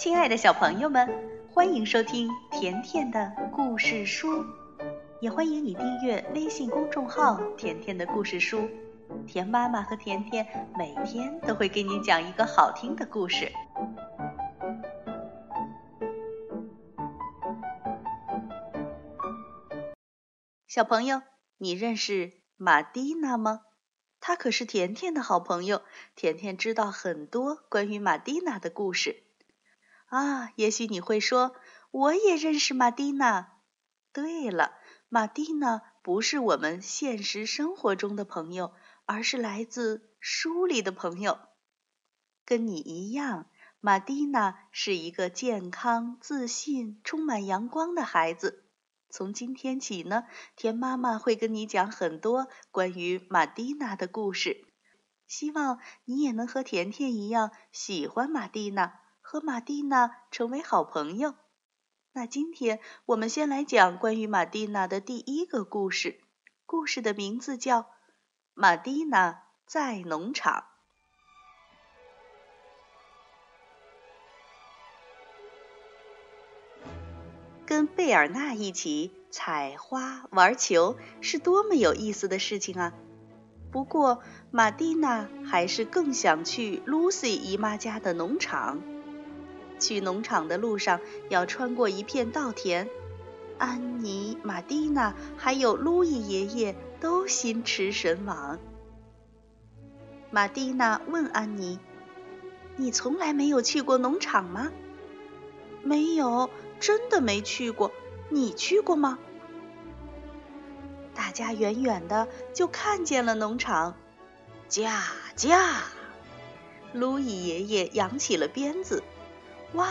亲爱的小朋友们，欢迎收听甜甜的故事书，也欢迎你订阅微信公众号“甜甜的故事书”。甜妈妈和甜甜每天都会给你讲一个好听的故事。小朋友，你认识玛蒂娜吗？她可是甜甜的好朋友，甜甜知道很多关于玛蒂娜的故事。啊，也许你会说，我也认识玛蒂娜。对了，玛蒂娜不是我们现实生活中的朋友，而是来自书里的朋友。跟你一样，玛蒂娜是一个健康、自信、充满阳光的孩子。从今天起呢，田妈妈会跟你讲很多关于玛蒂娜的故事，希望你也能和甜甜一样喜欢玛蒂娜。和玛蒂娜成为好朋友。那今天我们先来讲关于玛蒂娜的第一个故事。故事的名字叫《玛蒂娜在农场》。跟贝尔纳一起采花、玩球，是多么有意思的事情啊！不过，玛蒂娜还是更想去露西姨妈家的农场。去农场的路上要穿过一片稻田，安妮、玛蒂娜还有路易爷爷都心驰神往。玛蒂娜问安妮：“你从来没有去过农场吗？”“没有，真的没去过。你去过吗？”大家远远的就看见了农场，驾驾！路易爷爷扬起了鞭子。哇！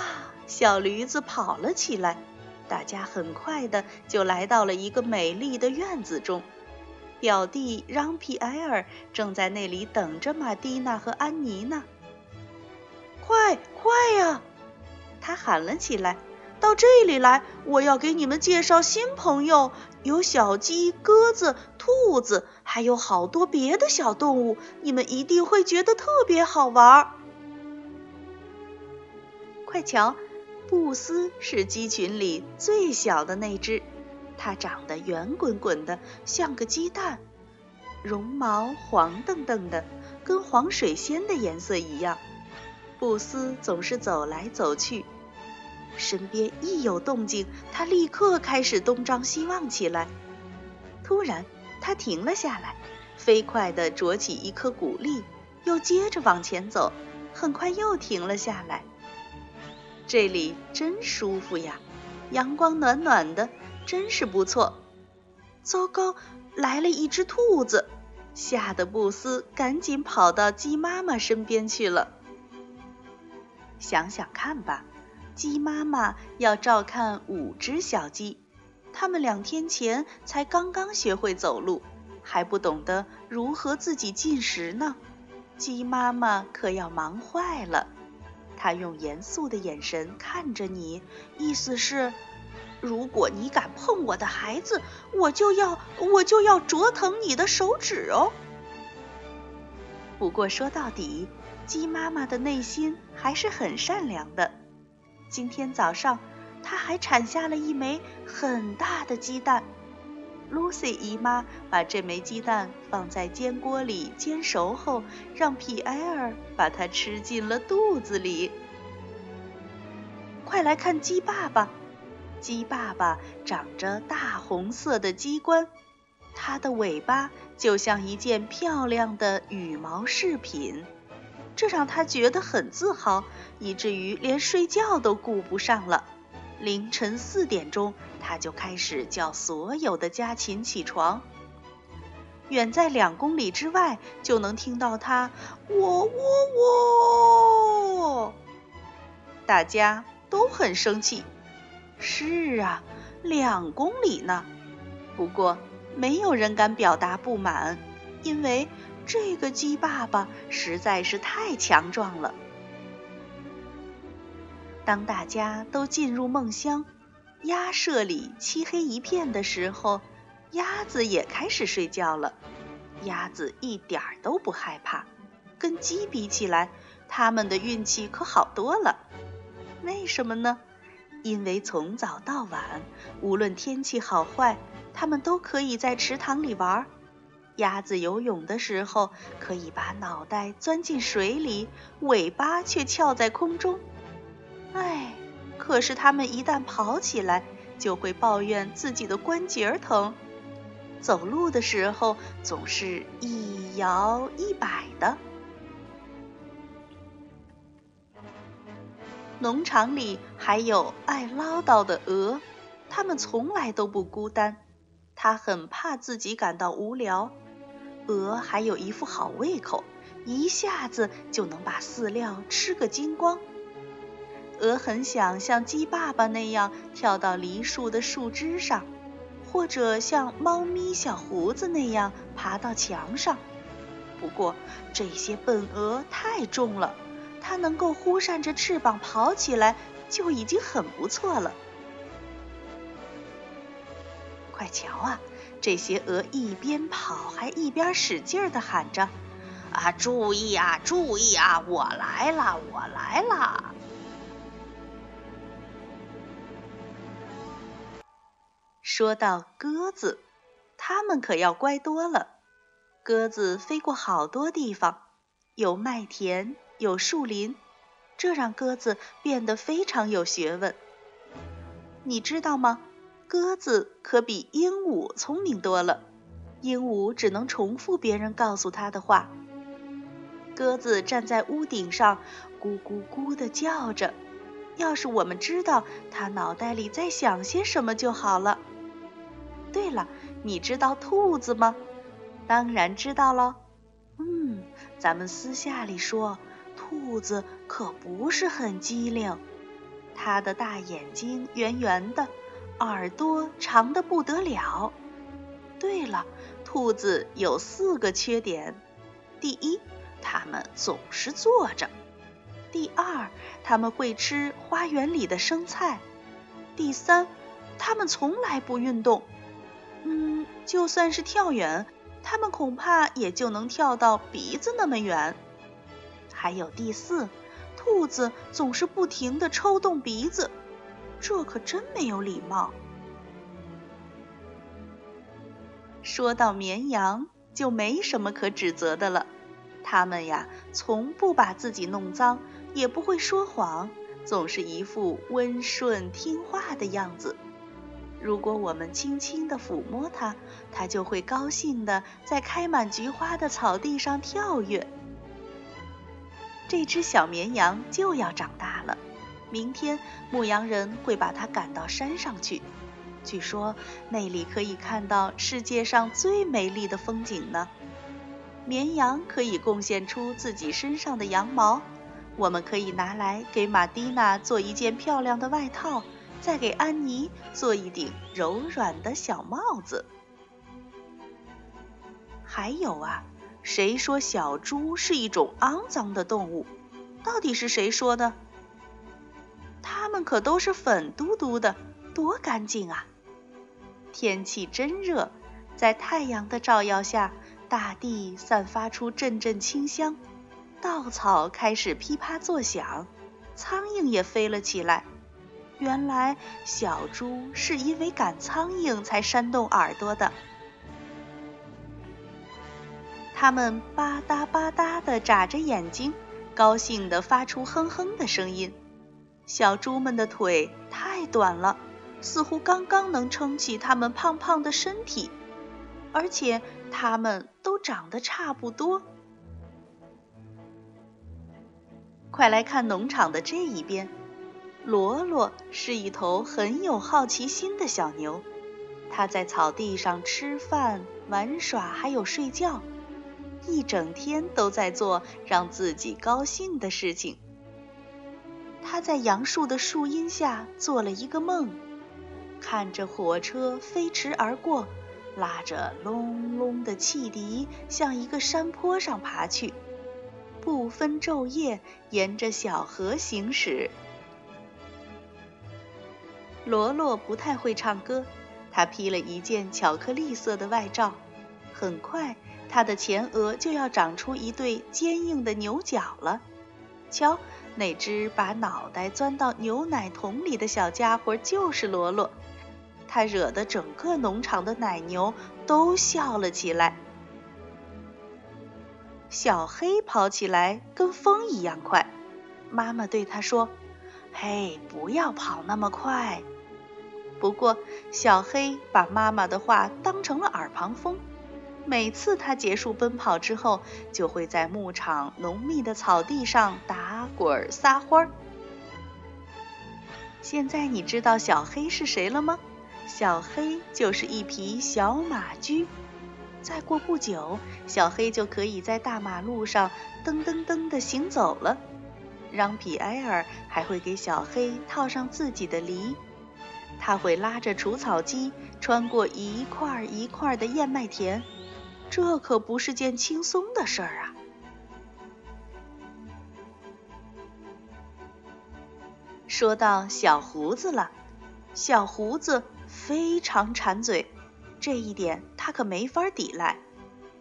小驴子跑了起来，大家很快的就来到了一个美丽的院子中。表弟让皮埃尔正在那里等着玛蒂娜和安妮呢。快快呀！他喊了起来：“到这里来，我要给你们介绍新朋友，有小鸡、鸽子、兔子，还有好多别的小动物，你们一定会觉得特别好玩儿。”快瞧，布斯是鸡群里最小的那只，它长得圆滚滚的，像个鸡蛋，绒毛黄澄澄的，跟黄水仙的颜色一样。布斯总是走来走去，身边一有动静，它立刻开始东张西望起来。突然，它停了下来，飞快地啄起一颗谷粒，又接着往前走，很快又停了下来。这里真舒服呀，阳光暖暖的，真是不错。糟糕，来了一只兔子，吓得布斯赶紧跑到鸡妈妈身边去了。想想看吧，鸡妈妈要照看五只小鸡，它们两天前才刚刚学会走路，还不懂得如何自己进食呢。鸡妈妈可要忙坏了。他用严肃的眼神看着你，意思是：如果你敢碰我的孩子，我就要我就要灼疼你的手指哦。不过说到底，鸡妈妈的内心还是很善良的。今天早上，它还产下了一枚很大的鸡蛋。Lucy 姨妈把这枚鸡蛋放在煎锅里煎熟后，让皮埃尔把它吃进了肚子里。快来看鸡爸爸！鸡爸爸长着大红色的鸡冠，它的尾巴就像一件漂亮的羽毛饰品，这让他觉得很自豪，以至于连睡觉都顾不上了。凌晨四点钟，他就开始叫所有的家禽起床。远在两公里之外，就能听到他“喔喔喔”。大家都很生气。是啊，两公里呢。不过没有人敢表达不满，因为这个鸡爸爸实在是太强壮了。当大家都进入梦乡，鸭舍里漆黑一片的时候，鸭子也开始睡觉了。鸭子一点儿都不害怕，跟鸡比起来，它们的运气可好多了。为什么呢？因为从早到晚，无论天气好坏，它们都可以在池塘里玩。鸭子游泳的时候，可以把脑袋钻进水里，尾巴却翘在空中。哎，可是它们一旦跑起来，就会抱怨自己的关节疼。走路的时候，总是一摇一摆的。农场里还有爱唠叨的鹅，它们从来都不孤单。它很怕自己感到无聊。鹅还有一副好胃口，一下子就能把饲料吃个精光。鹅很想像鸡爸爸那样跳到梨树的树枝上，或者像猫咪小胡子那样爬到墙上。不过这些笨鹅太重了。它能够忽扇着翅膀跑起来，就已经很不错了。快瞧啊，这些鹅一边跑还一边使劲地喊着：“啊，注意啊，注意啊，我来了，我来了！”说到鸽子，它们可要乖多了。鸽子飞过好多地方，有麦田。有树林，这让鸽子变得非常有学问。你知道吗？鸽子可比鹦鹉聪明多了。鹦鹉只能重复别人告诉它的话。鸽子站在屋顶上，咕咕咕地叫着。要是我们知道它脑袋里在想些什么就好了。对了，你知道兔子吗？当然知道喽。嗯，咱们私下里说。兔子可不是很机灵，它的大眼睛圆圆的，耳朵长得不得了。对了，兔子有四个缺点：第一，它们总是坐着；第二，它们会吃花园里的生菜；第三，它们从来不运动。嗯，就算是跳远，它们恐怕也就能跳到鼻子那么远。还有第四，兔子总是不停地抽动鼻子，这可真没有礼貌。说到绵羊，就没什么可指责的了。它们呀，从不把自己弄脏，也不会说谎，总是一副温顺听话的样子。如果我们轻轻地抚摸它，它就会高兴地在开满菊花的草地上跳跃。这只小绵羊就要长大了，明天牧羊人会把它赶到山上去。据说那里可以看到世界上最美丽的风景呢。绵羊可以贡献出自己身上的羊毛，我们可以拿来给玛蒂娜做一件漂亮的外套，再给安妮做一顶柔软的小帽子。还有啊。谁说小猪是一种肮脏的动物？到底是谁说的？它们可都是粉嘟嘟的，多干净啊！天气真热，在太阳的照耀下，大地散发出阵阵清香，稻草开始噼啪作响，苍蝇也飞了起来。原来小猪是因为赶苍蝇才扇动耳朵的。它们吧嗒吧嗒地眨着眼睛，高兴地发出哼哼的声音。小猪们的腿太短了，似乎刚刚能撑起它们胖胖的身体，而且它们都长得差不多。快来看农场的这一边，罗罗是一头很有好奇心的小牛，它在草地上吃饭、玩耍，还有睡觉。一整天都在做让自己高兴的事情。它在杨树的树荫下做了一个梦，看着火车飞驰而过，拉着隆隆的汽笛向一个山坡上爬去，不分昼夜沿着小河行驶。罗罗不太会唱歌，他披了一件巧克力色的外罩，很快。他的前额就要长出一对坚硬的牛角了，瞧，那只把脑袋钻到牛奶桶里的小家伙就是罗罗，他惹得整个农场的奶牛都笑了起来。小黑跑起来跟风一样快，妈妈对他说：“嘿，不要跑那么快。”不过，小黑把妈妈的话当成了耳旁风。每次他结束奔跑之后，就会在牧场浓密的草地上打滚撒欢儿。现在你知道小黑是谁了吗？小黑就是一匹小马驹。再过不久，小黑就可以在大马路上噔噔噔地行走了。让皮埃尔还会给小黑套上自己的犁。他会拉着除草机穿过一块一块的燕麦田，这可不是件轻松的事儿啊！说到小胡子了，小胡子非常馋嘴，这一点他可没法抵赖。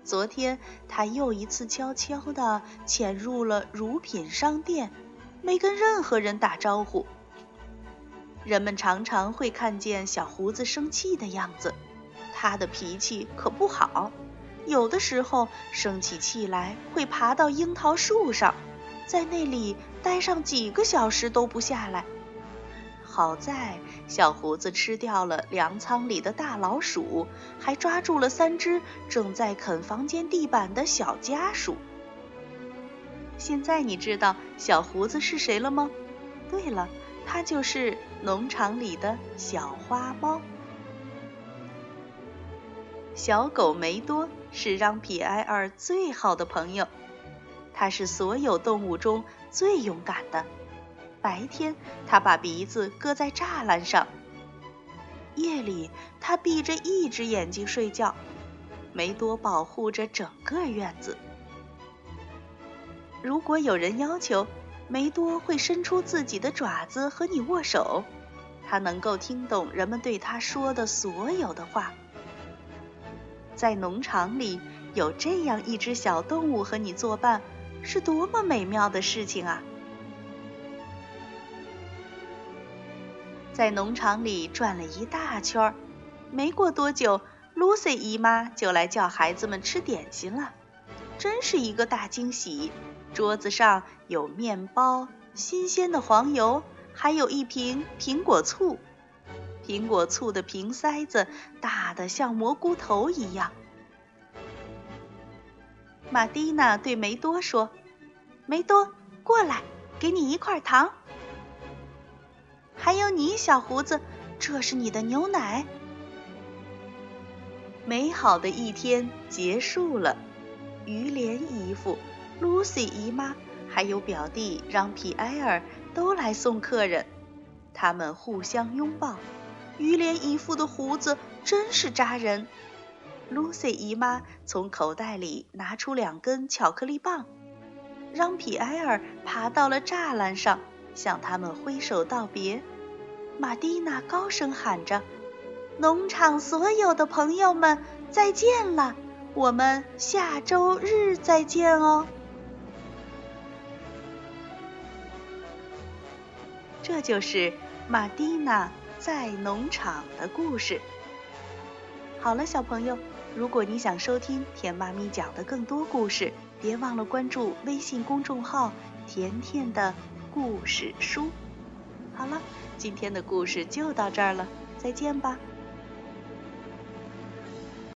昨天他又一次悄悄地潜入了乳品商店，没跟任何人打招呼。人们常常会看见小胡子生气的样子，他的脾气可不好，有的时候生起气来会爬到樱桃树上，在那里待上几个小时都不下来。好在小胡子吃掉了粮仓里的大老鼠，还抓住了三只正在啃房间地板的小家鼠。现在你知道小胡子是谁了吗？对了。它就是农场里的小花猫。小狗梅多是让皮埃尔最好的朋友，它是所有动物中最勇敢的。白天，它把鼻子搁在栅栏上；夜里，它闭着一只眼睛睡觉。梅多保护着整个院子。如果有人要求，梅多会伸出自己的爪子和你握手，它能够听懂人们对它说的所有的话。在农场里有这样一只小动物和你作伴，是多么美妙的事情啊！在农场里转了一大圈，没过多久，Lucy 姨妈就来叫孩子们吃点心了，真是一个大惊喜。桌子上有面包、新鲜的黄油，还有一瓶苹果醋。苹果醋的瓶塞子大得像蘑菇头一样。玛蒂娜对梅多说：“梅多，过来，给你一块糖。还有你，小胡子，这是你的牛奶。”美好的一天结束了，于连姨父。Lucy 姨妈还有表弟让皮埃尔都来送客人，他们互相拥抱。于连姨父的胡子真是扎人。Lucy 姨妈从口袋里拿出两根巧克力棒，让皮埃尔爬到了栅栏上，向他们挥手道别。玛蒂娜高声喊着：“农场所有的朋友们，再见了！我们下周日再见哦。”这就是玛蒂娜在农场的故事。好了，小朋友，如果你想收听甜妈咪讲的更多故事，别忘了关注微信公众号“甜甜的故事书”。好了，今天的故事就到这儿了，再见吧。